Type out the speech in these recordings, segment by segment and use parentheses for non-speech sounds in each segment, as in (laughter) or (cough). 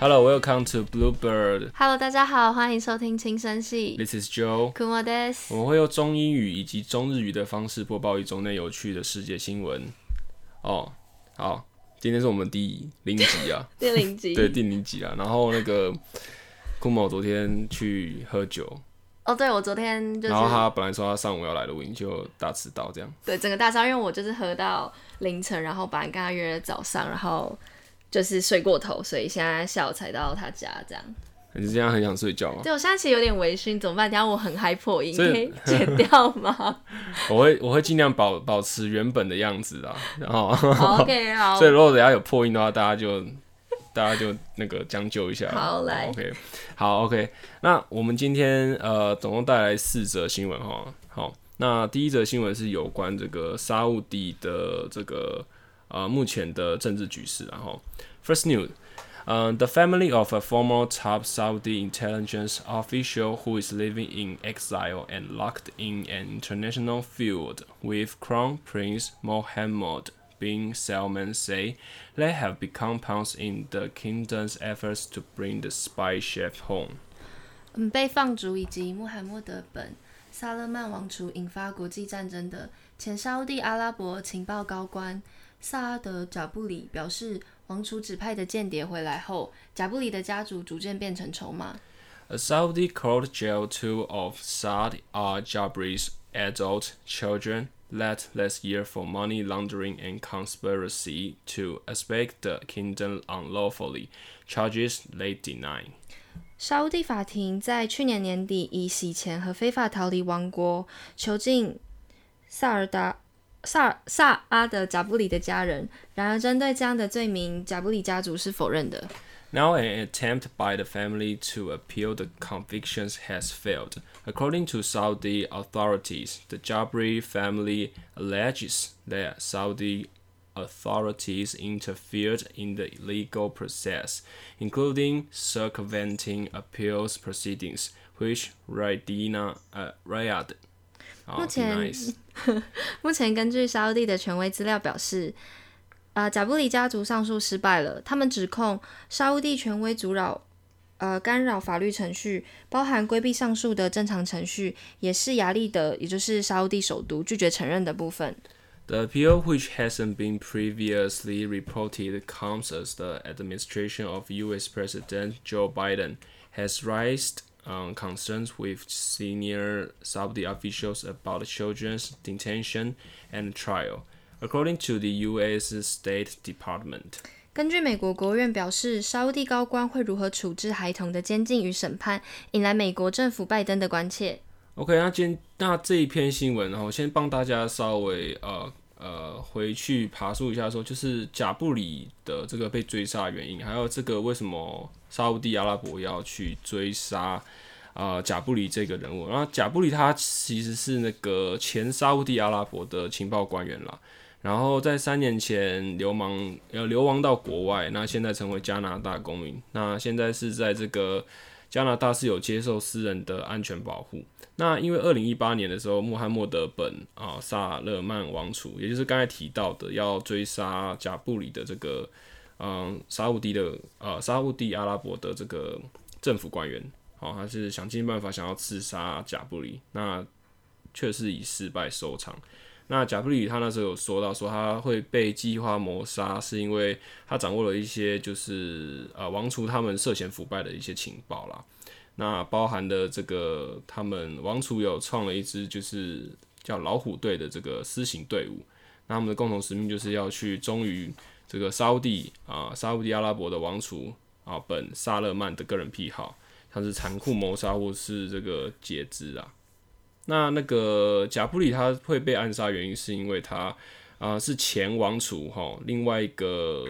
Hello, welcome to Bluebird. Hello，大家好，欢迎收听轻声系。This is Joe. 我们会用中英语以及中日语的方式播报一周内有趣的世界新闻。哦，好，今天是我们第零集啊，(laughs) 第零集。(laughs) 对，第零集啊。然后那个库某昨天去喝酒，哦，对，我昨天就是然后他本来说他上午要来录音，就大迟到这样。对整个大烧，因为我就是喝到凌晨，然后本来跟他约了早上，然后就是睡过头，所以现在下午才到他家这样。你是这样很想睡觉吗？对我现在其实有点微醺，怎么办？等一下我很嗨破音，可以剪掉吗？(laughs) 我会我会尽量保保持原本的样子啊。然后，好，OK，好 (laughs) 所以，如果等下有破音的话，大家就大家就那个将就一下。好来 OK，好 OK。那我们今天呃总共带来四则新闻哈。好，那第一则新闻是有关这个沙乌地的这个呃目前的政治局势，然后 First News。Uh, the family of a former top Saudi intelligence official who is living in exile and locked in an international feud with Crown Prince Mohammed bin Salman say they have become pawns in the kingdom's efforts to bring the spy chef home. 嗯，被放逐以及穆罕默德本萨勒曼王储引发国际战争的前沙乌地阿拉伯情报高官 萨阿德·贾布里表示，王储指派的间谍回来后，贾布里的家族逐渐变成筹码。A Saudi court jailed two of Saad al Jabri's adult children late last year for money laundering and conspiracy to expect the kingdom unlawfully, charges they deny. 沙烏地法庭在去年年底以洗钱和非法逃离王国囚禁萨尔达萨尔萨阿德·贾布里的家人。然而，针对这样的罪名，贾布里家族是否认的。 Now, an attempt by the family to appeal the convictions has failed. According to Saudi authorities, the Jabri family alleges that Saudi authorities interfered in the legal process, including circumventing appeals proceedings, which Radina, uh, Riyadh uh, 目前.目前根据沙烏地的权威资料表示，呃，贾布里家族上诉失败了。他们指控沙烏地权威阻扰、呃干扰法律程序，包含规避上诉的正常程序，也是雅利德，也就是沙烏地首都拒绝承认的部分。The appeal, which hasn't been previously reported, comes as the administration of U.S. President Joe Biden has raised um, concerns with senior Saudi officials about children's detention and trial, according to the U.S. State Department. 根据美国国务院表示，沙乌地高官会如何处置孩童的监禁与审判，引来美国政府拜登的关切。 OK，那今那这一篇新闻，然后先帮大家稍微呃 呃回去爬述一下说就是贾布里的这个被追杀原因，还有这个为什么沙乌地阿拉伯要去追杀呃贾布里这个人物。然后贾布里他其实是那个前沙乌地阿拉伯的情报官员啦。然后在三年前流亡，呃，流亡到国外，那现在成为加拿大公民。那现在是在这个加拿大是有接受私人的安全保护。那因为二零一八年的时候，穆罕默德本啊萨勒曼王储，也就是刚才提到的要追杀贾布里的这个嗯沙乌地的呃沙乌地阿拉伯的这个政府官员，好、他是想尽办法想要刺杀贾布里，那却是以失败收场。那贾布里他那时候有说到，说他会被计划谋杀，是因为他掌握了一些就是呃王储他们涉嫌腐败的一些情报啦。那包含的这个他们王储有创了一支就是叫老虎队的这个私刑队伍，那他们的共同使命就是要去忠于这个沙烏地啊沙烏地阿拉伯的王储啊本萨勒曼的个人癖好，像是残酷谋杀或是这个截肢啊。那那个贾布里他会被暗杀，原因是因为他啊、呃是前王储哈，另外一个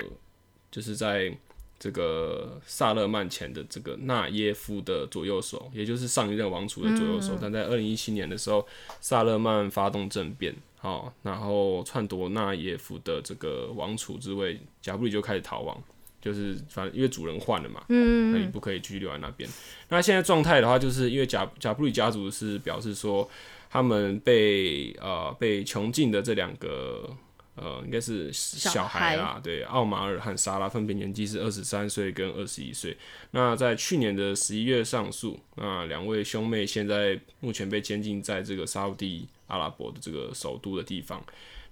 就是在这个萨勒曼前的这个纳耶夫的左右手，也就是上一任王储的左右手。但在二零一七年的时候，萨勒曼发动政变，好，然后篡夺纳耶夫的这个王储之位，贾布里就开始逃亡。就是反正因为主人换了嘛，嗯那你不可以继续留在那边。那现在状态的话，就是因为贾贾布里家族是表示说，他们被呃被囚禁的这两个呃，应该是小小孩啦，对，奥马尔和莎拉分别年纪是二十三岁跟二十一岁。那在去年的十一月上诉，那两位兄妹现在目前被监禁在这个沙地阿拉伯的这个首都的地方。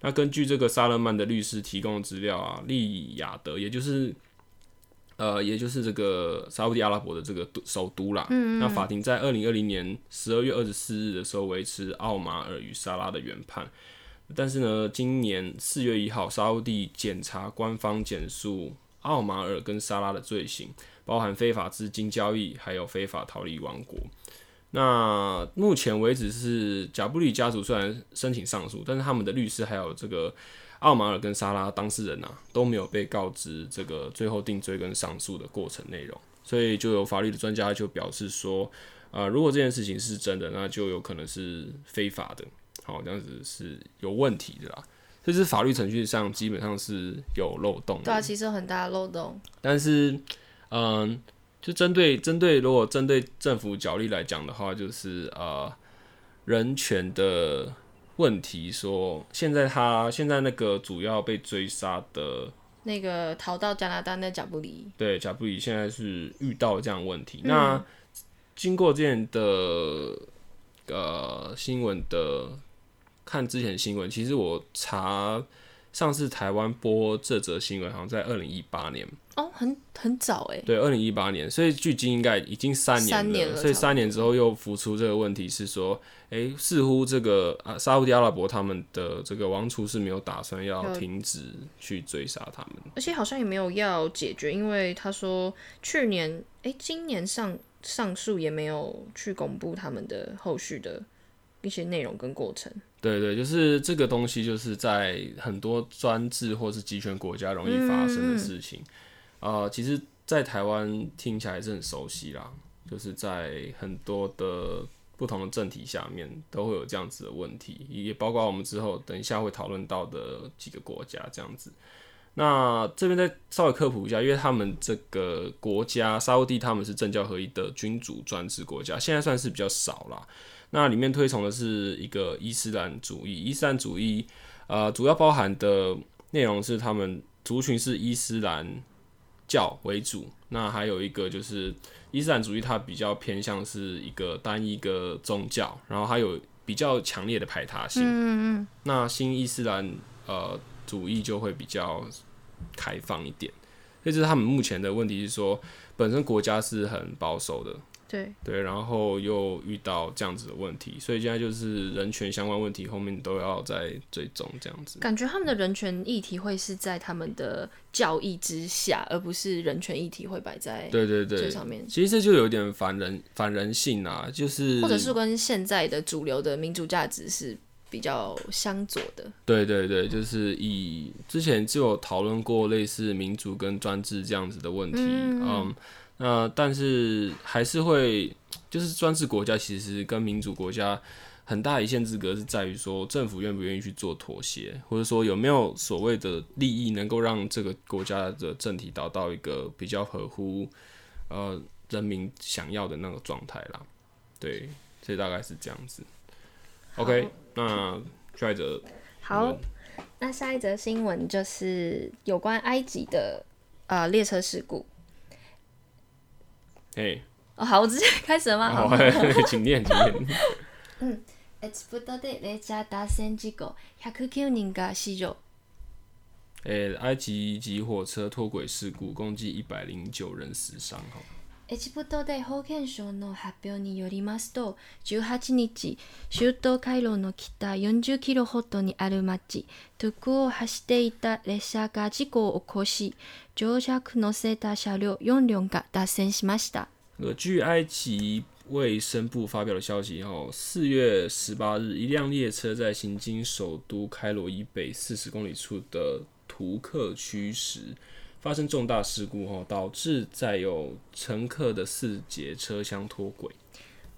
那根据这个萨勒曼的律师提供的资料啊，利雅德也就是呃，也就是这个沙地阿拉伯的这个首都啦。那法庭在二零二零年十二月二十四日的时候维持奥马尔与沙拉的原判。但是呢，今年四月一号，沙地检察官方检诉奥马尔跟沙拉的罪行，包含非法资金交易，还有非法逃离王国。那目前为止是贾布里家族虽然申请上诉，但是他们的律师还有这个奥马尔跟莎拉当事人啊都没有被告知这个最后定罪跟上诉的过程内容，所以就有法律的专家就表示说，呃，如果这件事情是真的，那就有可能是非法的。好，这样子是有问题的啦，就是法律程序上基本上是有漏洞的。对啊，其实有很大的漏洞。但是，嗯，就针对针对如果针对政府角力来讲的话，就是呃人权的问题，说现在他现在那个主要被追杀的那个逃到加拿大那贾布里，对贾布里现在是遇到这样的问题。那经过这样的呃新闻的。看之前新闻，其实我查上次台湾播这则新闻，好像在二零一八年。哦，很很早哎，对，二零一八年，所以距今应该已经三年了，所以三年之后又浮出这个问题，是说，哎，似乎这个啊沙特阿拉伯他们的这个王储是没有打算要停止去追杀他们，而且好像也没有要解决，因为他说去年，哎，今年上上诉也没有去公布他们的后续的一些内容跟过程。对对，就是这个东西，就是在很多专制或是集权国家容易发生的事情。啊，其实，在台湾听起来是很熟悉啦，就是在很多的不同的政体下面都会有这样子的问题，也包括我们之后等一下会讨论到的几个国家这样子。那这边再稍微科普一下，因为他们这个国家沙地他们是政教合一的君主专制国家，现在算是比较少啦。那里面推崇的是一个伊斯兰主义，伊斯兰主义，呃，主要包含的内容是他们族群是伊斯兰教为主。那还有一个就是伊斯兰主义，它比较偏向是一个单一个宗教，然后还有比较强烈的排他性。嗯嗯。那新伊斯兰呃主义就会比较开放一点。所以这是他们目前的问题是说，本身国家是很保守的。对对，然后又遇到这样子的问题，所以现在就是人权相关问题后面都要在追踪这样子。感觉他们的人权议题会是在他们的教义之下，而不是人权议题会摆在对对对上面。其实这就有点反人反人性啊，就是或者是跟现在的主流的民主价值是比较相左的。对对对，就是以之前就有讨论过类似民主跟专制这样子的问题，嗯。那但是还是会，就是专制国家其实跟民主国家很大一线之隔，是在于说政府愿不愿意去做妥协，或者说有没有所谓的利益能够让这个国家的政体达到一个比较合乎呃人民想要的那个状态啦。对，所以大概是这样子。OK，那下一则好，那下一则新闻就是有关埃及的呃列车事故。哎，哦，好，我直接(laughs) 开始了吗？好，请念，请念。(laughs) 嗯，エジプトで列車脱線事故、109人が死亡。诶，埃及及火车脱轨事故，共计一百零九人死伤。哈。 エジプトで保健省の発表によりますと、18日、首都カイロの北40キロほどにある町、トゥクを走っていた列車が事故を起こし、乗客乗せた車両4両が脱線しました。据埃及卫生部发表的消息，后四月十八日，一辆列车在行经首都开罗以北四十公里处的图克区时发生重大事故，后导致载有乘客的四节车厢脱轨。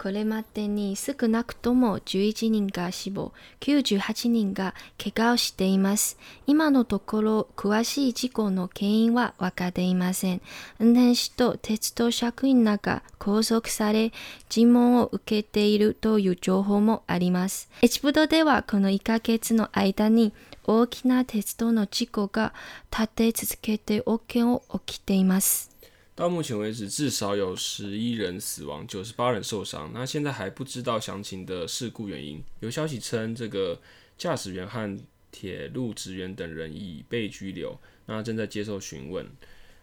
これまでに少なくとも11人が死亡、98人が怪我をしています。今のところ、詳しい事故の原因は分かっていません。運転手と鉄道職員らが拘束され、尋問を受けているという情報もあります。一部ではこの1ヶ月の間に大きな鉄道の事故が立て続けて起き起きています。到目前为止，至少有十一人死亡，九十八人受伤。那现在还不知道详情的事故原因。有消息称，这个驾驶员和铁路职员等人已被拘留，那正在接受询问。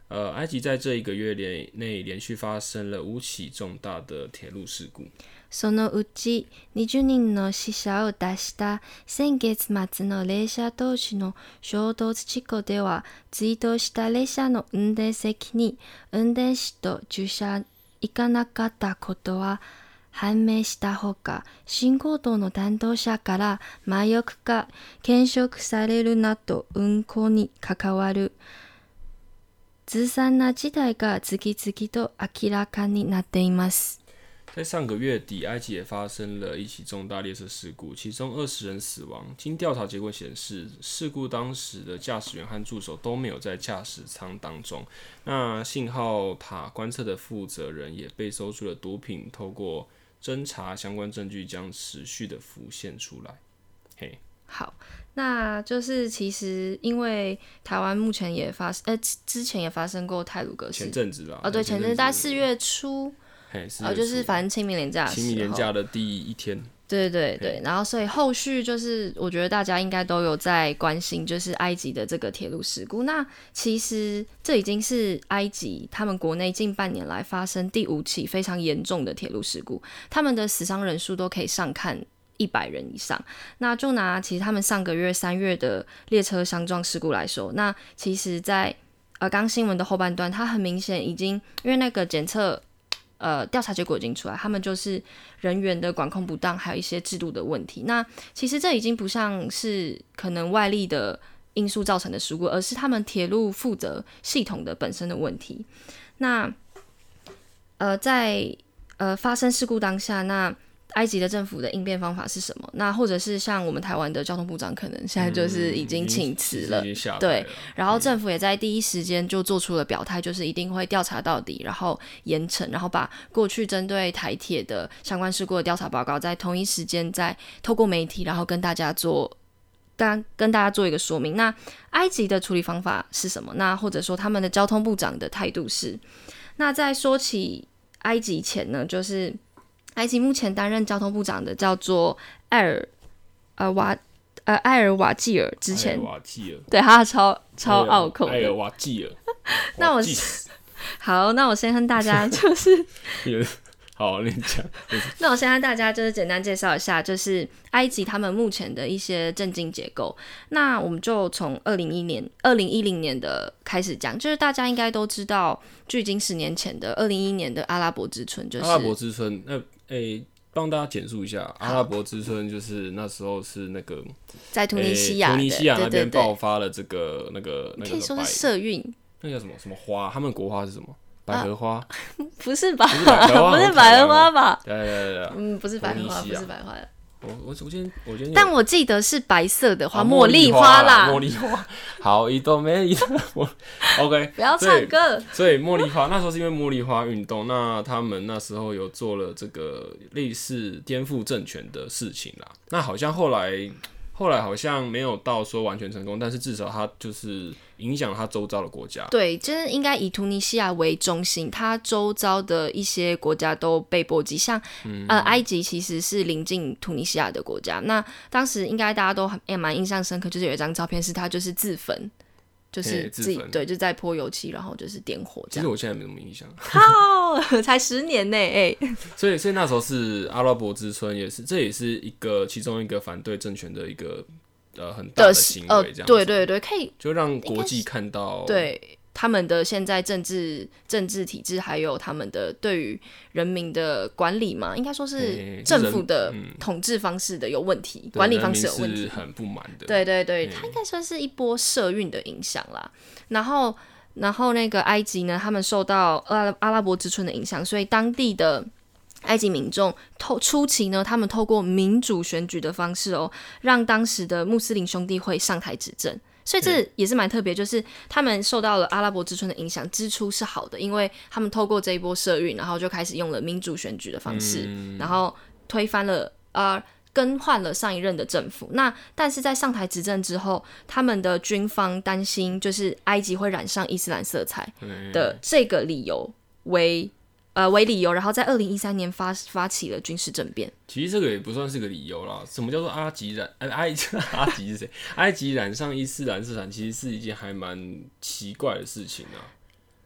呃，埃及在这一个月连内连续发生了五起重大的铁路事故。そのうち20人の死者を出した先月末の列車同士の衝突事故では、追悼した列車の運転席に運転士と駐車行かなかったことは判明したほか、信号灯の担当者から麻薬が検証されるなど運行に関わる ずさんな事態が次々と明らかになっています。在上个月底，埃及也发生了一起重大列车事故，其中二十人死亡。经调查结果显示，事故当时的驾驶员和助手都没有在驾驶舱当中。那信号塔观测的负责人也被搜出了毒品，透过侦查相关证据将持续的浮现出来。嘿， 好，那就是其实因为台湾目前也发生，呃，之之前也发生过泰鲁格前阵子吧，哦，对，前阵子在四月初，嘿，是呃，就是反正清明连假清明年假的第一天，对对对，然后所以后续就是我觉得大家应该都有在关心，就是埃及的这个铁路事故。那其实这已经是埃及他们国内近半年来发生第五起非常严重的铁路事故，他们的死伤人数都可以上看。一百人以上，那就拿其实他们上个月三月的列车相撞事故来说，那其实在，呃刚新闻的后半段，它很明显已经因为那个检测呃，调查结果已经出来，他们就是人员的管控不当，还有一些制度的问题。那其实这已经不像是可能外力的因素造成的事故，而是他们铁路负责系统的本身的问题。那呃，在呃发生事故当下，那埃及的政府的应变方法是什么？那或者是像我们台湾的交通部长，可能现在就是已经请辞了。对然后政府也在第一时间就做出了表态，就是一定会调查到底，然后严惩，然后把过去针对台铁的相关事故的调查报告，在同一时间再透过媒体，然后跟大家做。跟跟大家做一个说明，那埃及的处理方法是什么？那或者说他们的交通部长的态度是？那在说起埃及前呢，就是埃及目前担任交通部长的叫做艾尔呃瓦呃埃尔瓦季尔，之前瓦季尔，对他超超拗口埃尔。瓦季尔，(laughs) 那我 (laughs) 好，那我先跟大家 (laughs) 就是，好，你讲，那我先跟大家就是简单介绍一下，就是埃及他们目前的一些政经结构。那我们就从二零一年、二零一零年的开始讲，就是大家应该都知道，距今十年前的二零一一年的阿拉伯之春，就是阿拉伯之春，那诶，帮大家简述一下，阿拉伯之春就是那时候是那个在突尼西诶亚的，突尼西亚那边爆，发了这个那个那可以说个什么白，是社运，那叫什么什么花？他们国花是什么？百合花？(laughs) 不是吧？不是百合花 (laughs) 吧？对对对对，嗯，不是百合花，不是百合花。我我我今天我今天但我记得是白色的花，啊茉莉花啦。茉莉花。(laughs) 好，一朵没一朵，我，(laughs) OK，不要唱歌。所以茉莉花那时候是因为茉莉花运动，那他们那时候有做了这个类似颠覆政权的事情啦。那好像后来后来好像没有到说完全成功，但是至少它就是影响他周遭的国家。对，就是应该以突尼西亚为中心，它周遭的一些国家都被波及，像、嗯呃埃及其实是临近突尼西亚的国家。那当时应该大家都很也蛮印象深刻，就是有一张照片是他就是自焚，就是自己对，就在泼油漆，然后就是点火这样。其实我现在没什么印象，靠，(laughs) 才十年呢，哎、(laughs) 所以所以那时候是阿拉伯之春，也是这也是一个其中一个反对政权的一个呃很大的行呃为，这样子、对对对，可以就让国际看到对他们的现在政治政治体制，还有他们的对于人民的管理嘛，应该说是政府的统治方式的有问题，对管理方式有问题。很不满的。对对对，嗯它应该算是一波社运的影响啦。然后，然后那个埃及呢，他们受到阿拉阿拉伯之春的影响，所以当地的埃及民众透初期呢，他们透过民主选举的方式哦，让当时的穆斯林兄弟会上台执政。所以这也是蛮特别，就是他们受到了阿拉伯之春的影响，支出是好的，因为他们透过这一波社运，然后就开始用了民主选举的方式，然后推翻了呃更换了上一任的政府。那但是在上台执政之后，他们的军方担心就是埃及会染上伊斯兰色彩的这个理由为。呃，为理由，然后在二零一三年发发起了军事政变。其实这个也不算是个理由啦。什么叫做阿吉染？(laughs) 埃埃阿吉是谁？埃及染上伊斯兰色彩，其实是一件还蛮奇怪的事情啊。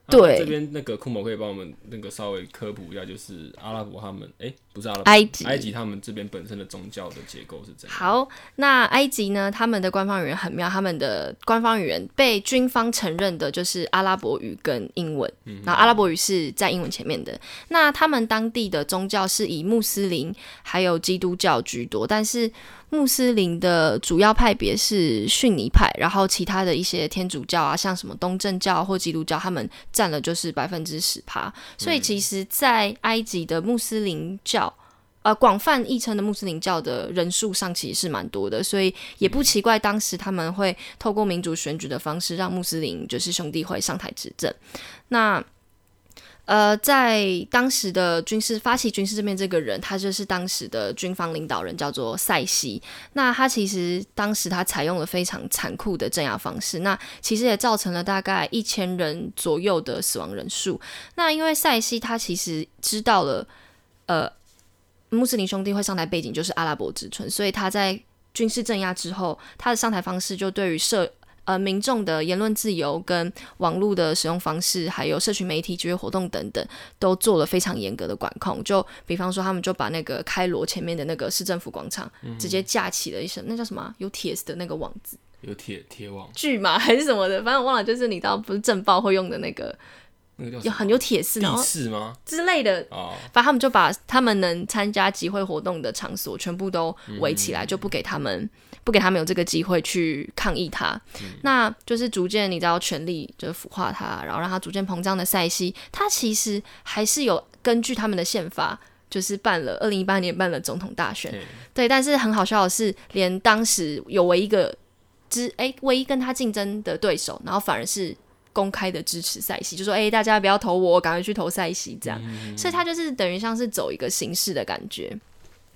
对，这边那个库某可以帮我们那个稍微科普一下，就是阿拉伯他们，哎，不是阿拉伯，埃及，埃及他们这边本身的宗教的结构是怎样？好，那埃及呢，他们的官方语言很妙，他们的官方语言被军方承认的就是阿拉伯语跟英文，然后阿拉伯语是在英文前面的。那他们当地的宗教是以穆斯林还有基督教居多，但是。穆斯林的主要派别是逊尼派，然后其他的一些天主教啊，像什么东正教或基督教，他们占了就是百分之十趴。所以其实，在埃及的穆斯林教，呃，广泛译称的穆斯林教的人数上其实是蛮多的，所以也不奇怪，当时他们会透过民主选举的方式，让穆斯林就是兄弟会上台执政。那呃，在当时的军事发起军事这边，这个人他就是当时的军方领导人，叫做塞西。那他其实当时他采用了非常残酷的镇压方式，那其实也造成了大概一千人左右的死亡人数。那因为塞西他其实知道了，呃，穆斯林兄弟会上台背景就是阿拉伯之春，所以他在军事镇压之后，他的上台方式就对于社呃，民众的言论自由跟网络的使用方式，还有社群媒体集会活动等等，都做了非常严格的管控。就比方说，他们就把那个开罗前面的那个市政府广场，直接架起了一层，那叫什么？有铁丝的那个网子，有铁铁网，锯嘛？(laughs) 还是什么的？反正我忘了，就是你知道，不是政报会用的那个。有很有铁丝，然后吗之类的，反正他们就把他们能参加集会活动的场所全部都围起来，就不给他们不给他们有这个机会去抗议他。那就是逐渐你知道权力就是腐化他，然后让他逐渐膨胀的塞西，他其实还是有根据他们的宪法，就是办了二零一八年办了总统大选。对，但是很好笑的是，连当时有唯一一个之哎唯一跟他竞争的对手，然后反而是。公开的支持赛西，就说：“哎，大家不要投我，赶快去投赛西。”这样，所以他就是等于像是走一个形式的感觉。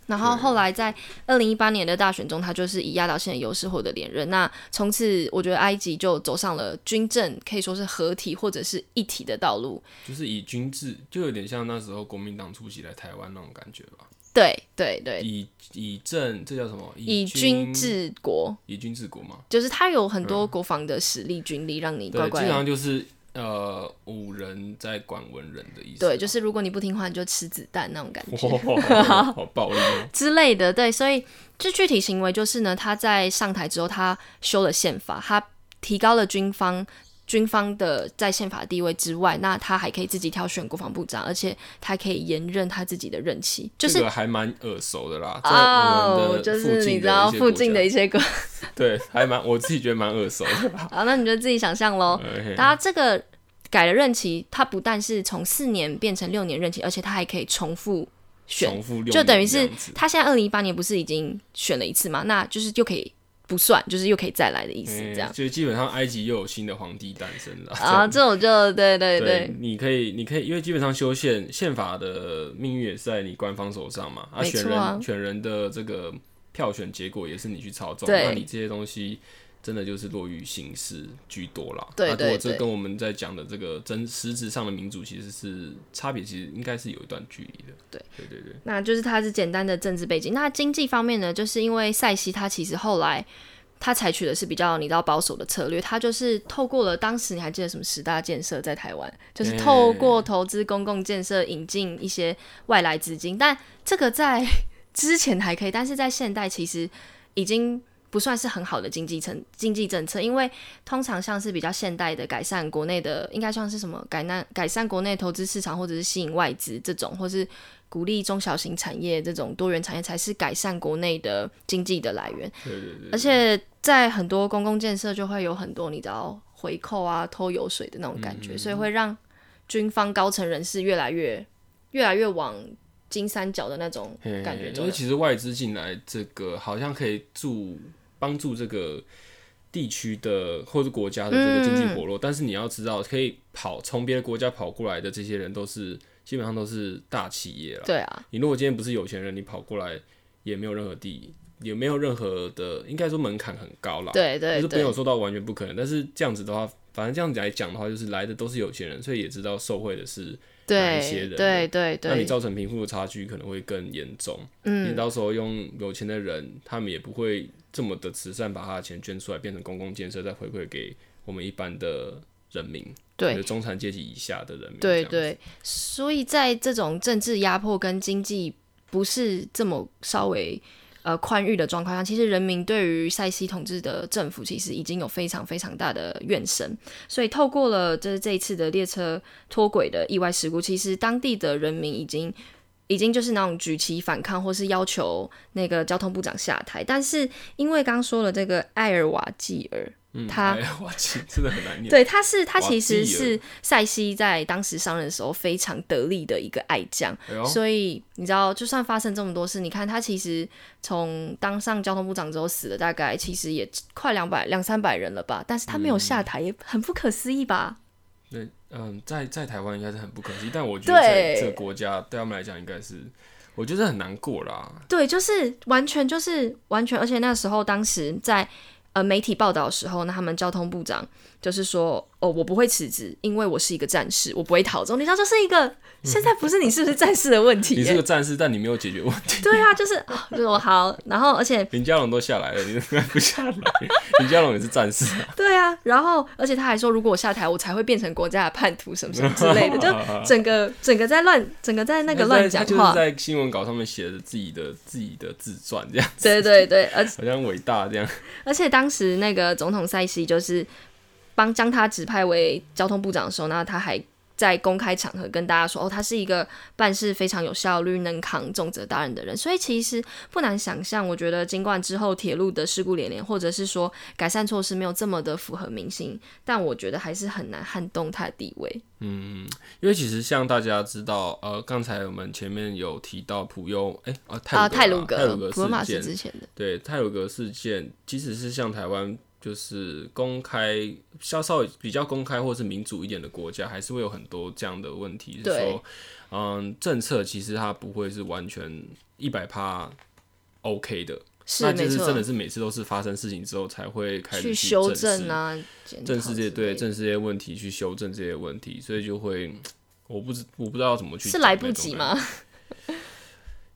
然后后来在二零一八年的大选中，他就是以压倒性的优势获得连任。那从此，我觉得埃及就走上了军政可以说是合体或者是一体的道路，就是以军制，就有点像那时候国民党出席来台湾那种感觉吧。对对对，以以政这叫什么？以军治国，以军治国嘛，就是他有很多国防的实力、军力，让你乖乖。基本上就是呃，武人在管文人的意思。对，就是如果你不听话，你就吃子弹那种感觉，(laughs) 好暴力之类的。对，所以这具体行为就是呢，他在上台之后，他修了宪法，他提高了军方。军方的在宪法地位之外，那他还可以自己挑选国防部长，而且他可以延任他自己的任期，就是还蛮耳熟的啦。哦，就是你知道附近的一些国，(laughs) 对，还蛮我自己觉得蛮耳熟的。(laughs) 好，那你就自己想象喽。(laughs) 他这个改了任期，他不但是从四年变成六年任期，而且他还可以重复选，就等于是他现在二零一八年不是已经选了一次嘛？那就是就可以。不算，就是又可以再来的意思，这样。所以基本上埃及又有新的皇帝诞生了。啊，这种就对对对。你可以，你可以，因为基本上修宪宪法的命运也是在你官方手上嘛。啊，选人选人的这个票选结果也是你去操纵。那你这些东西。真的就是落于形式居多啦。对对对，这跟我们在讲的这个真实质上的民主其实是差别，其实应该是有一段距离的。对对对对，那就是它是简单的政治背景。那经济方面呢，就是因为塞西他其实后来他采取的是比较你知道保守的策略，他就是透过了当时你还记得什么十大建设在台湾，就是透过投资公共建设引进一些外来资金，但这个在之前还可以，但是在现代其实已经。不算是很好的经济政经济政策，因为通常像是比较现代的改善国内的，应该算是什么改难改善国内投资市场，或者是吸引外资这种，或是鼓励中小型产业这种多元产业，才是改善国内的经济的来源。对对对。而且在很多公共建设就会有很多你知道回扣啊、偷油水的那种感觉，所以会让军方高层人士越来越越来越往金三角的那种感觉。因为其实外资进来，这个好像可以助帮助这个地区的或者国家的这个经济活络。但是你要知道，可以跑从别的国家跑过来的这些人，都是基本上都是大企业了。对啊，你如果今天不是有钱人，你跑过来也没有任何地，也没有任何的，应该说门槛很高啦。对对就是没有对说到完全不可能。但是这样子的话，反正这样子来讲的话，就是来的都是有钱人，所以也知道受贿的是哪一些人对对对对，那你造成贫富的差距可能会更严重。嗯你到时候用有钱的人，他们也不会这么的慈善，把他的钱捐出来变成公共建设，再回馈给我们一般的人民，对就中产阶级以下的人民。对对，所以在这种政治压迫跟经济不是这么稍微呃宽裕的状况下，其实人民对于塞西统治的政府其实已经有非常非常大的怨声。所以透过了就是这一次的列车脱轨的意外事故，其实当地的人民已经。已经就是那种举旗反抗，或是要求那个交通部长下台，但是因为刚说了这个艾尔瓦季尔，嗯，他哎呀，我去，真的很难念。对，他是他其实是塞西在当时上任的时候非常得力的一个爱将，哎，所以你知道，就算发生这么多事，你看他其实从当上交通部长之后死了大概其实也快两百两三百人了吧，但是他没有嗯下台，也很不可思议吧？对，嗯，在在台湾应该是很不可惜，但我觉得在这个国家对他们来讲应该是，我觉得很难过啦。对，就是完全就是完全，而且那时候当时在呃媒体报道的时候，那他们交通部长就是说，哦，我不会辞职，因为我是一个战士，我不会逃走。你知道，这是一个现在不是你是不是战士的问题你耶，是个战士，但你没有解决问题。对 (laughs) 啊，就是啊就是我好，然后而且林佳龙都下来了，你怎么还不下来？林佳龙也是战士啊。对啊，然后而且他还说，如果我下台，我才会变成国家的叛徒什么什么之类的，(laughs) 就整个整个在乱，整个在那个乱讲他就是话。在新闻稿上面写着自己的自己的自传，这样对对对，而且好像伟大这样。而且当时那个总统塞西就是帮将他指派为交通部长的时候，那他还在公开场合跟大家说，哦，他是一个办事非常有效率、能扛重责大任的人。所以其实不难想象，我觉得尽管之后铁路的事故连连，或者是说改善措施没有这么的符合民心，但我觉得还是很难撼动他的地位。嗯因为其实像大家知道，呃，刚才我们前面有提到普悠，哎、啊，啊，泰鲁鲁格格泰鲁格马事件，斯之前的，对泰鲁格事件，即使是像台湾。就是公开，稍稍比较公开或是民主一点的国家，还是会有很多这样的问题。是对说，嗯，政策其实它不会是完全一百趴 OK 的，是那就是真的是每次都是发生事情之后才会开始去修正啊，正视这些对正视这些问题，去修正这些问题，所以就会我不知我不知道怎么去是来不及？吗？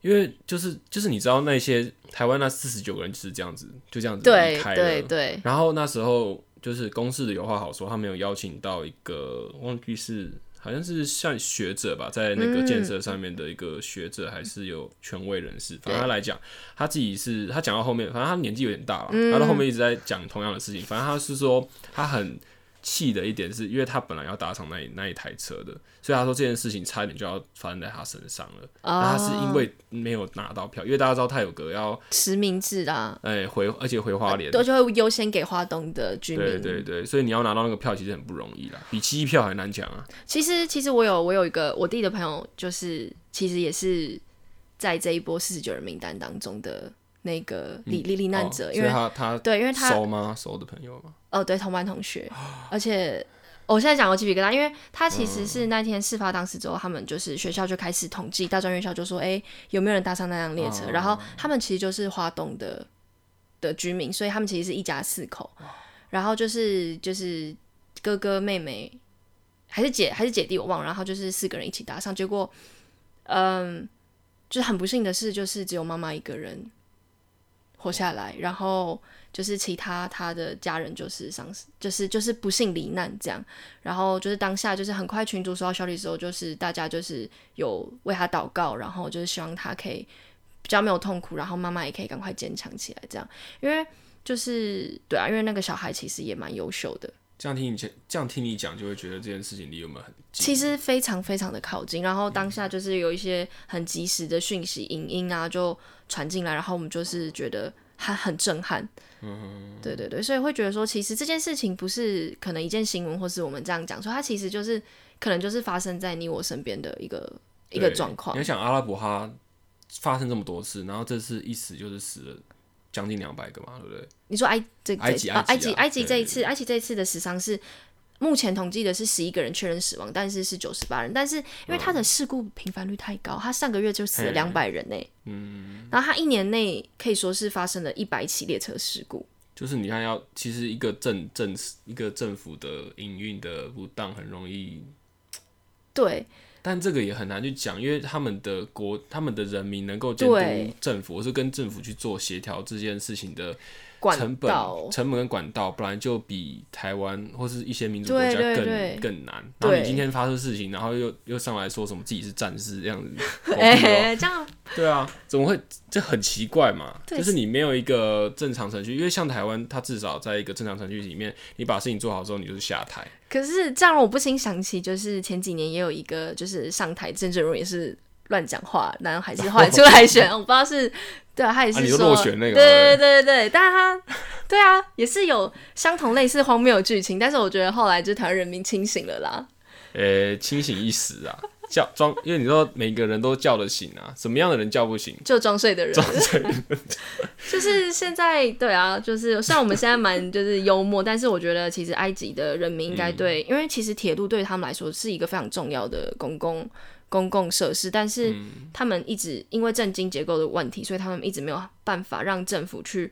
因为就是就是你知道那些台湾那四十九个人就是这样子就这样子对离开了，对对，然后那时候就是公司的有话好说，他没有邀请到一个忘记是好像是像学者吧，在那个建设上面的一个学者，还是有权威人士。反正他来讲，他自己是他讲到后面，反正他年纪有点大了，他到后面一直在讲同样的事情。反正他是说他很气的一点是，因为他本来要搭上那一那一台车的，所以他说这件事情差一点就要发生在他身上了。那他是因为没有拿到票，因为大家知道他有个要实名制啊，哎、回，而且回花莲，都就会优先给花东的居民。对对对，所以你要拿到那个票其实很不容易啦，比机票还难抢啊。其实其实我有我有一个我弟的朋友，就是其实也是在这一波四十九人名单当中的那个罹罹罹难者，哦因为他他对，因为他熟吗？熟的朋友吗？哦对同班同学，而且。我现在讲我鸡皮疙瘩，因为他其实是那天事发当时之后，他们就是学校就开始统计，大专院校就说，哎、有没有人搭上那辆列车？哦然后他们其实就是华东的的居民，所以他们其实是一家四口，然后就是就是哥哥妹妹还是姐还是姐弟我忘了，然后就是四个人一起搭上，结果嗯，就是很不幸的是，就是只有妈妈一个人活下来，然后就是其他他的家人就是丧失，就是就是不幸罹难这样，然后就是当下就是很快群主收到消息之后，就是大家就是有为他祷告，然后就是希望他可以比较没有痛苦，然后妈妈也可以赶快坚强起来这样，因为就是对啊，因为那个小孩其实也蛮优秀的。这样听你讲，这样听你讲，就会觉得这件事情离我们很近。其实非常非常的靠近，然后当下就是有一些很及时的讯息、影音啊，就传进来，然后我们就是觉得还很震撼。嗯，对对对，所以会觉得说，其实这件事情不是可能一件新闻，或是我们这样讲说，它其实就是可能就是发生在你我身边的一个一个状况你要。想阿拉伯哈发生这么多次，然后这次一死就是死了将近两百个嘛，对不对？你说埃这埃及埃及埃及这一次，埃及这一次的死伤是目前统计的是十一个人确认死亡，但是是九十八人。但是因为他的事故频繁率太高，他上个月就死了嘿两百人呢。嗯，然后他一年内可以说是发生了一百起列车事故。就是你看要，其实一个政政一个政府的营运的不当很容易，对但这个也很难去讲，因为他们的国他们的人民能够监督政府，或是跟政府去做协调这件事情的管成本，成本跟管道，本来就比台湾或是一些民主国家更更难。然后你今天发生事情，然后又又上来说什么自己是战士这样子，(laughs) 哎、哦这样对啊，怎么会？这很奇怪嘛。就是你没有一个正常程序，因为像台湾，它至少在一个正常程序里面，你把事情做好之后，你就是下台。可是这样让我不禁想起，就是前几年也有一个就是上台政治人物也是乱讲话，然后还是后来出来选，(laughs) 我不知道是对啊，他也是说说、落选那个对对对对对，但是他对啊也是有相同类似荒谬的剧情，但是我觉得后来就台湾人民清醒了啦，呃、清醒一时啊，(laughs) 叫装，因为你说每个人都叫得醒啊，什么样的人叫不醒？就装睡的人，装睡 (laughs) 就是现在对啊，就是虽然我们现在蛮就是幽默，但是我觉得其实埃及的人民应该对，因为其实铁路对他们来说是一个非常重要的公共公共设施，但是他们一直因为政经结构的问题，所以他们一直没有办法让政府去。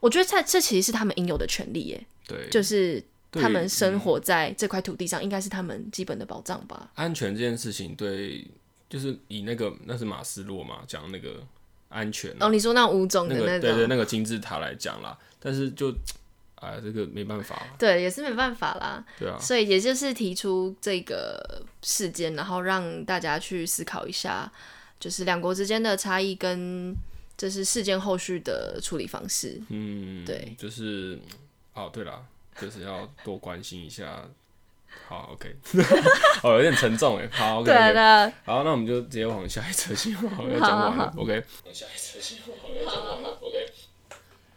我觉得这这其实是他们应有的权利耶，对，就是他们生活在这块土地上，应该是他们基本的保障吧。安全这件事情，对，就是以那个那是马斯洛嘛，讲那个安全、啊，哦，你说那五种的那个对对那个金字塔来讲啦，但是就，哎，这个没办法，对，也是没办法啦。对啊，所以也就是提出这个事件，然后让大家去思考一下，就是两国之间的差异跟这是事件后续的处理方式。嗯，对，就是，哦，对了，就是要多关心一下。好，OK，(laughs) 哦，有点沉重哎。好，OK，, 对 o 的，好，那我们就直接往下一则新闻好了，要讲完了，OK。下一则新闻要讲完了，OK。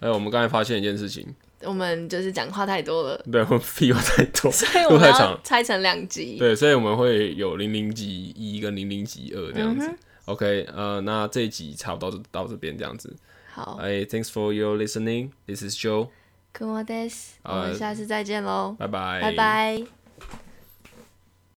哎，我们刚才发现一件事情，我们就是讲话太多了，对我们屁话太多，所以我们要拆成两集。对，所以我们会有零零级一跟零零级二这样子。OK，呃，那这一集差不多就到这边这样子。好，哎，Thanks for your listening. This is Joe. 跟我 des，我呃们下次再见喽，拜拜。拜拜。